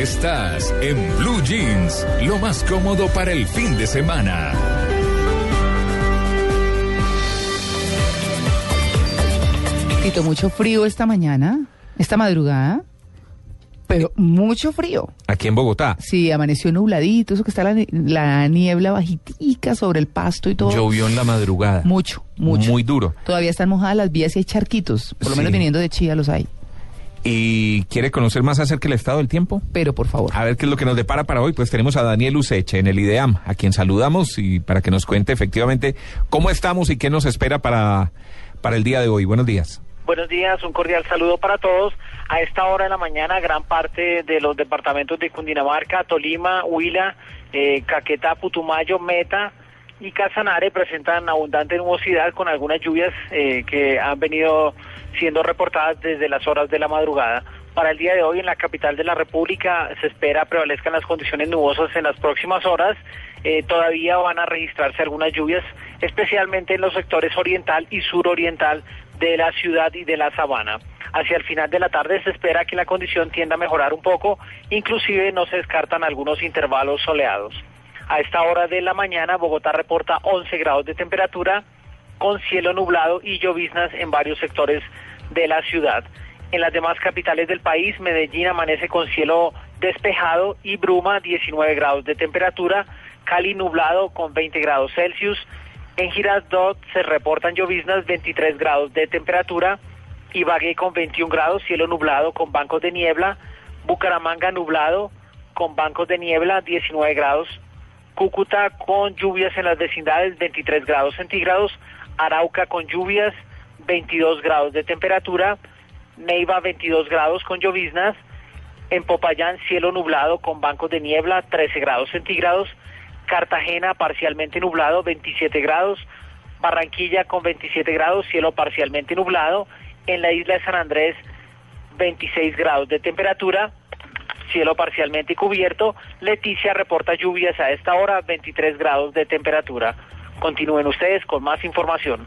Estás en Blue Jeans, lo más cómodo para el fin de semana. Tito, mucho frío esta mañana, esta madrugada, pero mucho frío. Aquí en Bogotá. Sí, amaneció nubladito, eso que está la, la niebla bajitica sobre el pasto y todo. Llovió en la madrugada. Mucho, mucho. Muy duro. Todavía están mojadas las vías y hay charquitos, por lo menos Sí. viniendo de Chía los hay. ¿Y quiere conocer más acerca del estado del tiempo? Pero por favor. A ver qué es lo que nos depara para hoy. Pues tenemos a Daniel Useche en el IDEAM, a quien saludamos y para que nos cuente efectivamente cómo estamos y qué nos espera para, para el día de hoy. Buenos días. Buenos días, un cordial saludo para todos. A esta hora de la mañana, gran parte de los departamentos de Cundinamarca, Tolima, Huila, eh, Caquetá, Putumayo, Meta y Casanare presentan abundante nubosidad con algunas lluvias eh, que han venido siendo reportadas desde las horas de la madrugada. Para el día de hoy en la capital de la República se espera prevalezcan las condiciones nubosas en las próximas horas. Eh, todavía van a registrarse algunas lluvias, especialmente en los sectores oriental y suroriental de la ciudad y de la sabana. Hacia el final de la tarde se espera que la condición tienda a mejorar un poco, inclusive no se descartan algunos intervalos soleados. A esta hora de la mañana Bogotá reporta 11 grados de temperatura con cielo nublado y lloviznas en varios sectores de la ciudad. En las demás capitales del país, Medellín amanece con cielo despejado y bruma, 19 grados de temperatura, Cali nublado con 20 grados Celsius, en Girardot se reportan lloviznas 23 grados de temperatura, Ibagué con 21 grados, cielo nublado con bancos de niebla, Bucaramanga nublado con bancos de niebla 19 grados, Cúcuta con lluvias en las vecindades 23 grados centígrados, Arauca con lluvias 22 grados de temperatura, Neiva 22 grados con lloviznas, en Popayán cielo nublado con bancos de niebla 13 grados centígrados, Cartagena parcialmente nublado 27 grados, Barranquilla con 27 grados, cielo parcialmente nublado, en la isla de San Andrés 26 grados de temperatura, cielo parcialmente cubierto, Leticia reporta lluvias a esta hora 23 grados de temperatura. Continúen ustedes con más información.